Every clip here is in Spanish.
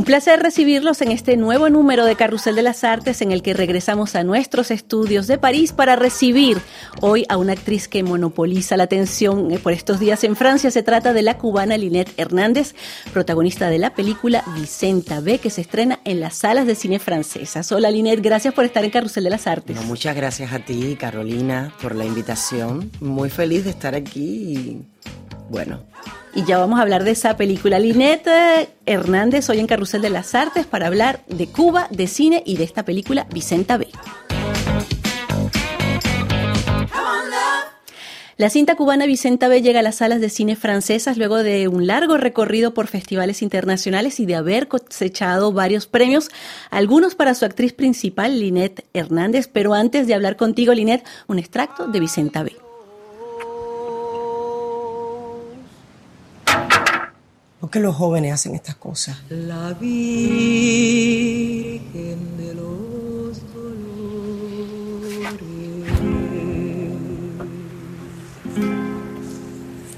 Un placer recibirlos en este nuevo número de Carrusel de las Artes en el que regresamos a nuestros estudios de París para recibir hoy a una actriz que monopoliza la atención eh, por estos días en Francia. Se trata de la cubana Linette Hernández, protagonista de la película Vicenta B, que se estrena en las salas de cine francesas. Hola Linette, gracias por estar en Carrusel de las Artes. muchas gracias a ti, Carolina, por la invitación. Muy feliz de estar aquí y bueno, y ya vamos a hablar de esa película. Linette Hernández, hoy en Carrusel de las Artes, para hablar de Cuba, de cine y de esta película Vicenta B. La cinta cubana Vicenta B llega a las salas de cine francesas luego de un largo recorrido por festivales internacionales y de haber cosechado varios premios, algunos para su actriz principal, Linette Hernández. Pero antes de hablar contigo, Linette, un extracto de Vicenta B. ¿Por qué los jóvenes hacen estas cosas? La Virgen de los Dolores.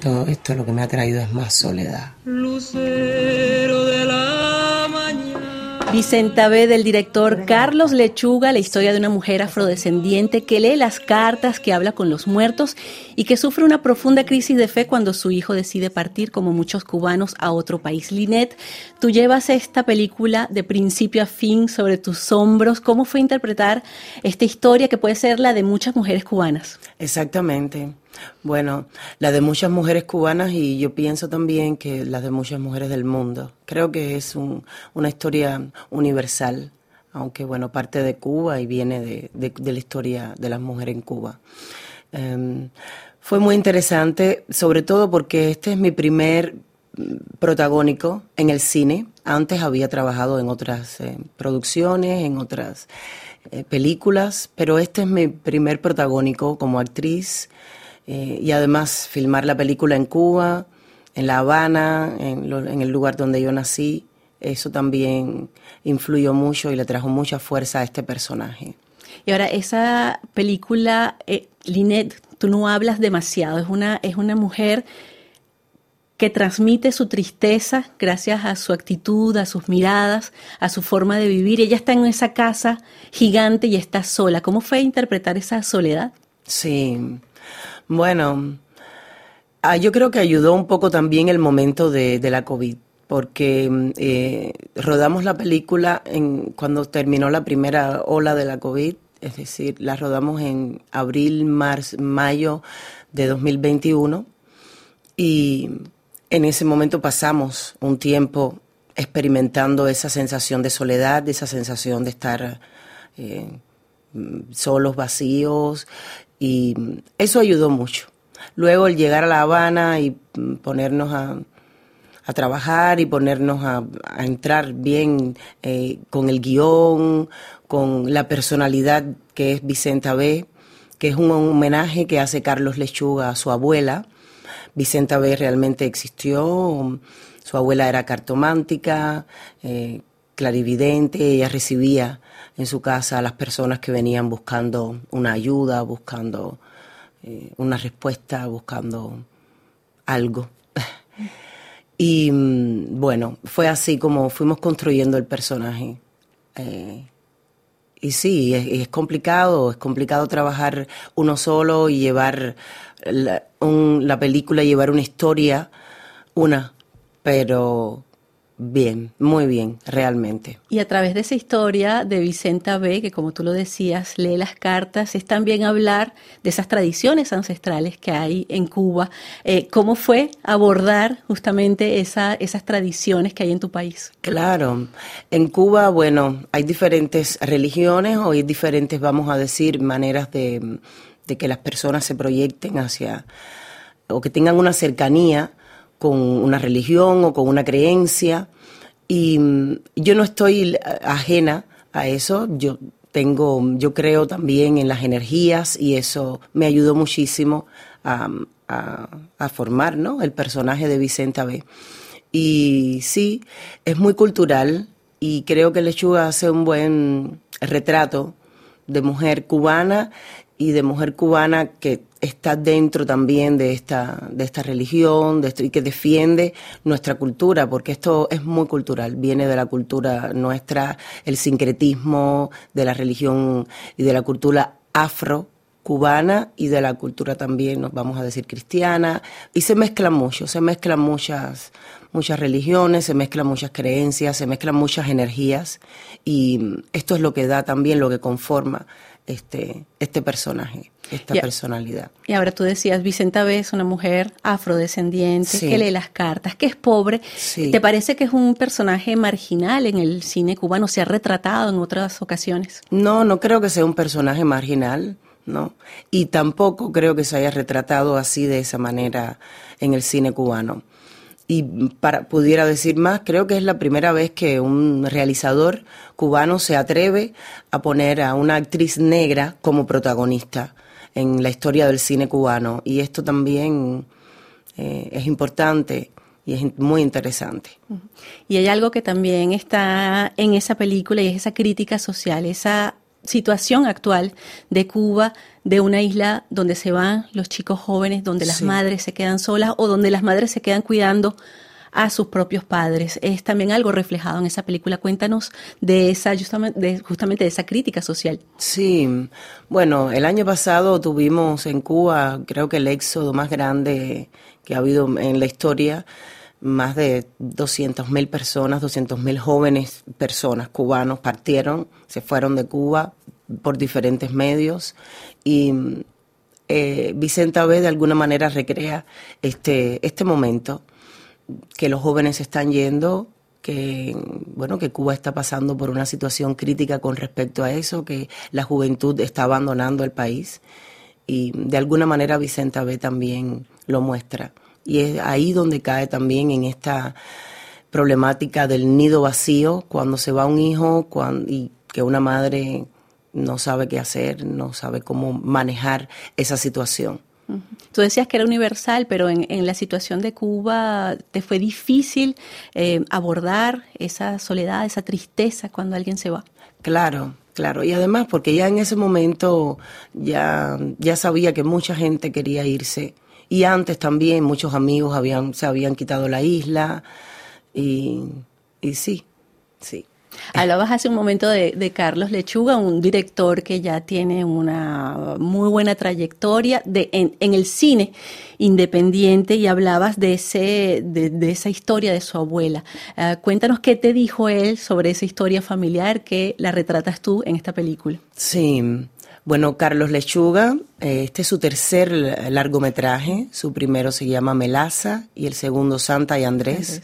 Todo esto lo que me ha traído es más soledad. Lucero Vicenta B. del director Carlos Lechuga, la historia de una mujer afrodescendiente que lee las cartas, que habla con los muertos y que sufre una profunda crisis de fe cuando su hijo decide partir, como muchos cubanos, a otro país. Linet, tú llevas esta película de principio a fin sobre tus hombros. ¿Cómo fue interpretar esta historia que puede ser la de muchas mujeres cubanas? Exactamente. Bueno, la de muchas mujeres cubanas y yo pienso también que la de muchas mujeres del mundo. Creo que es una historia universal, aunque bueno, parte de Cuba y viene de, la historia de las mujeres en Cuba. Em, fue muy interesante, sobre todo porque este es mi primer mm, protagónico en el cine. Antes había trabajado en otras eh, producciones, en otras eh, películas, pero este es mi primer protagónico como actriz eh, y además filmar la película en Cuba, en La Habana, en, el lugar donde yo nací, eso también influyó mucho y le trajo mucha fuerza a este personaje. Y ahora, esa película, eh, Lynette, tú no hablas demasiado, es una, es una mujer que transmite su tristeza gracias a su actitud, a sus miradas, a su forma de vivir. Ella está en esa casa gigante y está sola. ¿Cómo fue interpretar esa soledad? Sí, bueno, ah, yo creo que ayudó un poco también el momento de, la COVID, porque eh, rodamos la película en, cuando terminó la primera ola de la COVID, es decir, la rodamos en abril, marzo, mayo de 2021 y en ese momento pasamos un tiempo experimentando esa sensación de soledad, esa sensación de estar eh, solos, vacíos, y eso ayudó mucho. Luego el llegar a La Habana y ponernos a, trabajar y ponernos a, entrar bien eh, con el guion, con la personalidad que es Vicenta B., que es un homenaje que hace Carlos Lechuga a su abuela. Vicenta B. realmente existió, su abuela era cartomántica, eh, ella recibía en su casa a las personas que venían buscando una ayuda, buscando eh, una respuesta, buscando algo. y mm, bueno, fue así como fuimos construyendo el personaje. Eh, y sí, es, complicado, es complicado trabajar uno solo y llevar la, la película, llevar una historia, una, pero Bien, muy bien, realmente. Y a través de esa historia de Vicenta B, que como tú lo decías, lee las cartas, es también hablar de esas tradiciones ancestrales que hay en Cuba. Eh, ¿Cómo fue abordar justamente esa, esas tradiciones que hay en tu país? Claro, en Cuba, bueno, hay diferentes religiones o hay diferentes, vamos a decir, maneras de, de que las personas se proyecten hacia o que tengan una cercanía con una religión o con una creencia. Y mm, yo no estoy ajena a eso. Yo tengo, yo creo también en las energías y eso me ayudó muchísimo a, formar ¿no? el personaje de Vicenta B. Y sí, es muy cultural y creo que Lechuga hace un buen retrato de mujer cubana y de mujer cubana que está dentro también de esta, de esta religión de esto, y que defiende nuestra cultura, porque esto es muy cultural, viene de la cultura nuestra, el sincretismo de la religión y de la cultura afro cubana y de la cultura también, nos vamos a decir cristiana, y se mezclan mucho, se mezclan muchas, muchas religiones, se mezclan muchas creencias, se mezclan muchas energías, y esto es lo que da también, lo que conforma este, este personaje, esta personalidad. Y ahora tú decías, Vicenta B es una mujer afrodescendiente que lee las cartas, que es pobre. ¿Te parece que es un personaje marginal en el cine cubano? ¿Se ha retratado en otras ocasiones? No, no creo que sea un personaje marginal. ¿no? Y tampoco creo que se haya retratado así de esa manera en el cine cubano. Y para pudiera decir más, creo que es la primera vez que un realizador cubano se atreve a poner a una actriz negra como protagonista en la historia del cine cubano. Y esto también eh, es importante y es muy interesante. Y hay algo que también está en esa película y es esa crítica social, esa situación actual de Cuba, de una isla donde se van los chicos jóvenes, donde las madres se quedan solas o donde las madres se quedan cuidando a sus propios padres. Es también algo reflejado en esa película. Cuéntanos de esa justamente de, justamente de esa crítica social. Sí, bueno, el año pasado tuvimos en Cuba, creo que el éxodo más grande que ha habido en la historia más de 200.000 personas, 200.000 jóvenes personas cubanos partieron, se fueron de Cuba por diferentes medios y eh, Vicenta B de alguna manera recrea este, este momento que los jóvenes están yendo, que bueno que Cuba está pasando por una situación crítica con respecto a eso, que la juventud está abandonando el país y de alguna manera Vicenta B también lo muestra. Y es ahí donde cae también en esta problemática del nido vacío, cuando se va un hijo y que una madre no sabe qué hacer, no sabe cómo manejar esa situación. Tú decías que era universal, pero en, la situación de Cuba te fue difícil eh, abordar esa soledad, esa tristeza cuando alguien se va. Claro, claro. Y además porque ya en ese momento ya, ya sabía que mucha gente quería irse y antes también muchos amigos habían, se habían quitado la isla y, y sí, sí. Hablabas hace un momento de, Carlos Lechuga, un director que ya tiene una muy buena trayectoria de, en, el cine independiente y hablabas de, ese, de, esa historia de su abuela. Ah, cuéntanos qué te dijo él sobre esa historia familiar que la retratas tú en esta película. Sí, bueno, Carlos Lechuga, eh, este es su tercer largometraje. Su primero se llama Melaza y el segundo Santa y Andrés.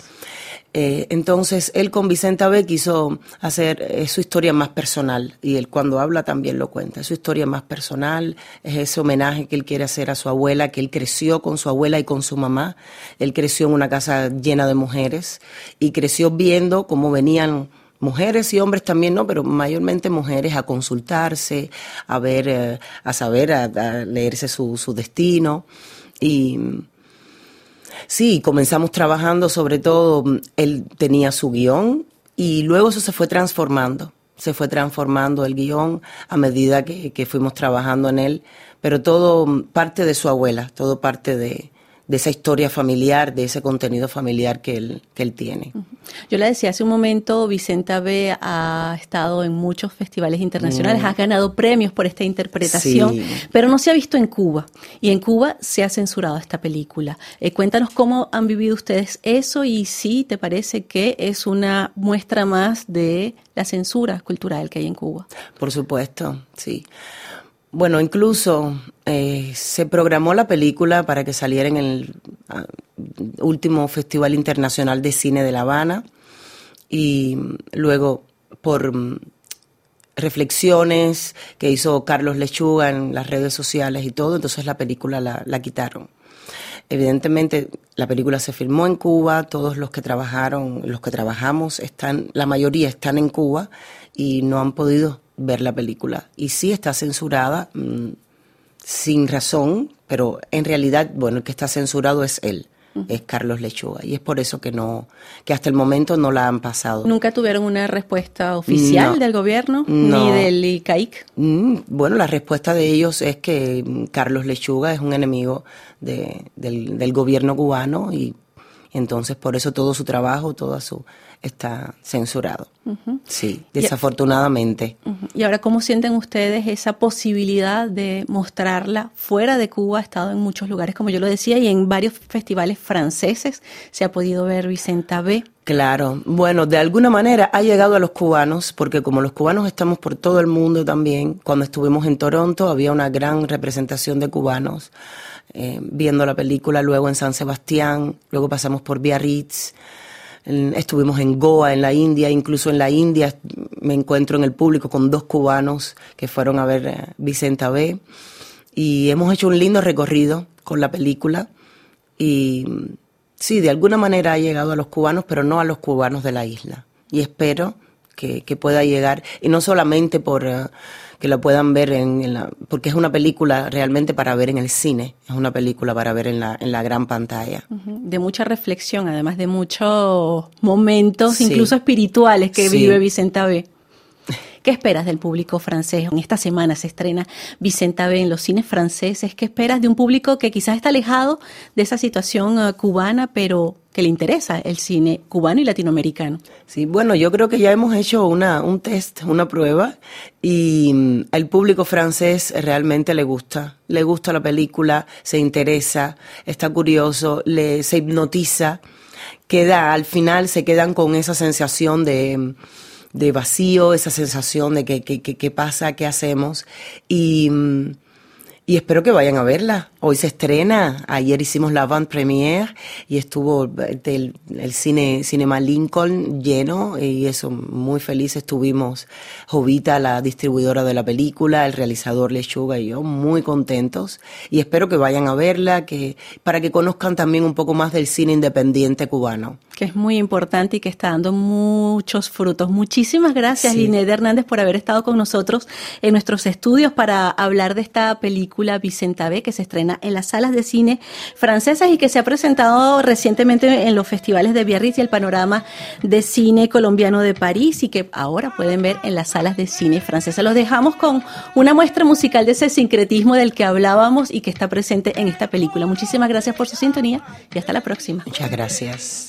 Eh, entonces, él con Vicenta B quiso hacer eh, su historia más personal y él cuando habla también lo cuenta. Es su historia más personal, es ese homenaje que él quiere hacer a su abuela, que él creció con su abuela y con su mamá. Él creció en una casa llena de mujeres y creció viendo cómo venían mujeres y hombres también, no, pero mayormente mujeres a consultarse, a ver, eh, a saber, a, leerse su, su, destino. Y sí, comenzamos trabajando, sobre todo, él tenía su guion y luego eso se fue transformando, se fue transformando el guion a medida que, que fuimos trabajando en él, pero todo parte de su abuela, todo parte de, de esa historia familiar, de ese contenido familiar que él, que él tiene. Yo le decía hace un momento, Vicenta B ha estado en muchos festivales internacionales, mm. ha ganado premios por esta interpretación, pero no se ha visto en Cuba. Y en Cuba se ha censurado esta película. Eh, cuéntanos cómo han vivido ustedes eso y si te parece que es una muestra más de la censura cultural que hay en Cuba. Por supuesto, sí. Bueno, incluso eh, se programó la película para que saliera en el ah, último Festival Internacional de Cine de La Habana y luego por mm, reflexiones que hizo Carlos Lechuga en las redes sociales y todo, entonces la película la, la quitaron. Evidentemente, la película se filmó en Cuba, todos los que trabajaron, los que trabajamos, están, la mayoría están en Cuba y no han podido ver la película. Y sí está censurada mm, sin razón, pero en realidad, bueno, el que está censurado es él. es Carlos Lechuga. Y es por eso que no, que hasta el momento no la han pasado. ¿Nunca tuvieron una respuesta oficial del gobierno ni del ICAIC? Mm, bueno, la respuesta de ellos es que mm, Carlos Lechuga es un enemigo de, del, del gobierno cubano y entonces por eso todo su trabajo, toda su está censurado. Sí, desafortunadamente. Y ahora, ¿cómo sienten ustedes esa posibilidad de mostrarla fuera de Cuba? Ha estado en muchos lugares, como yo lo decía, y en varios festivales franceses se ha podido ver Vicenta B. Claro, bueno, de alguna manera ha llegado a los cubanos, porque como los cubanos estamos por todo el mundo también, cuando estuvimos en Toronto había una gran representación de cubanos eh, viendo la película, luego en San Sebastián, luego pasamos por Biarritz, estuvimos en Goa, en la India, incluso en la India me encuentro en el público con dos cubanos que fueron a ver eh, Vicenta B. Y hemos hecho un lindo recorrido con la película y sí, de alguna manera ha llegado a los cubanos, pero no a los cubanos de la isla. Y espero que, pueda llegar, y no solamente por... Eh, que la puedan ver en, la, porque es una película realmente para ver en el cine, es una película para ver en la, en la gran pantalla. De mucha reflexión, además de muchos momentos, incluso espirituales, que vive Vicenta B. ¿Qué esperas del público francés? En esta semana se estrena Vicenta B en los cines franceses. ¿Qué esperas de un público que quizás está alejado de esa situación eh, cubana, pero que le interesa el cine cubano y latinoamericano? Sí, bueno, yo creo que ya hemos hecho una, un test, una prueba, y mm, al público francés realmente le gusta. Le gusta la película, se interesa, está curioso, le, se hipnotiza, queda, al final se quedan con esa sensación de de vacío, esa sensación de que, qué pasa, qué hacemos. Y, y espero que vayan a verla. Hoy se estrena, ayer hicimos la avant premiere y estuvo el, el, cine Cinema Lincoln lleno y eso, muy feliz estuvimos. Jovita, la distribuidora de la película, el realizador Lechuga y yo, muy contentos y espero que vayan a verla, que para que conozcan también un poco más del cine independiente cubano. Que es muy importante y que está dando muchos frutos. Muchísimas gracias, sí. Hernández, por haber estado con nosotros en nuestros estudios para hablar de esta película Vicenta B, que se estrena en las salas de cine francesas y que se ha presentado recientemente en los festivales de Biarritz y el panorama de cine colombiano de París y que ahora pueden ver en las salas de cine francesas. Los dejamos con una muestra musical de ese sincretismo del que hablábamos y que está presente en esta película. Muchísimas gracias por su sintonía y hasta la próxima. Muchas gracias.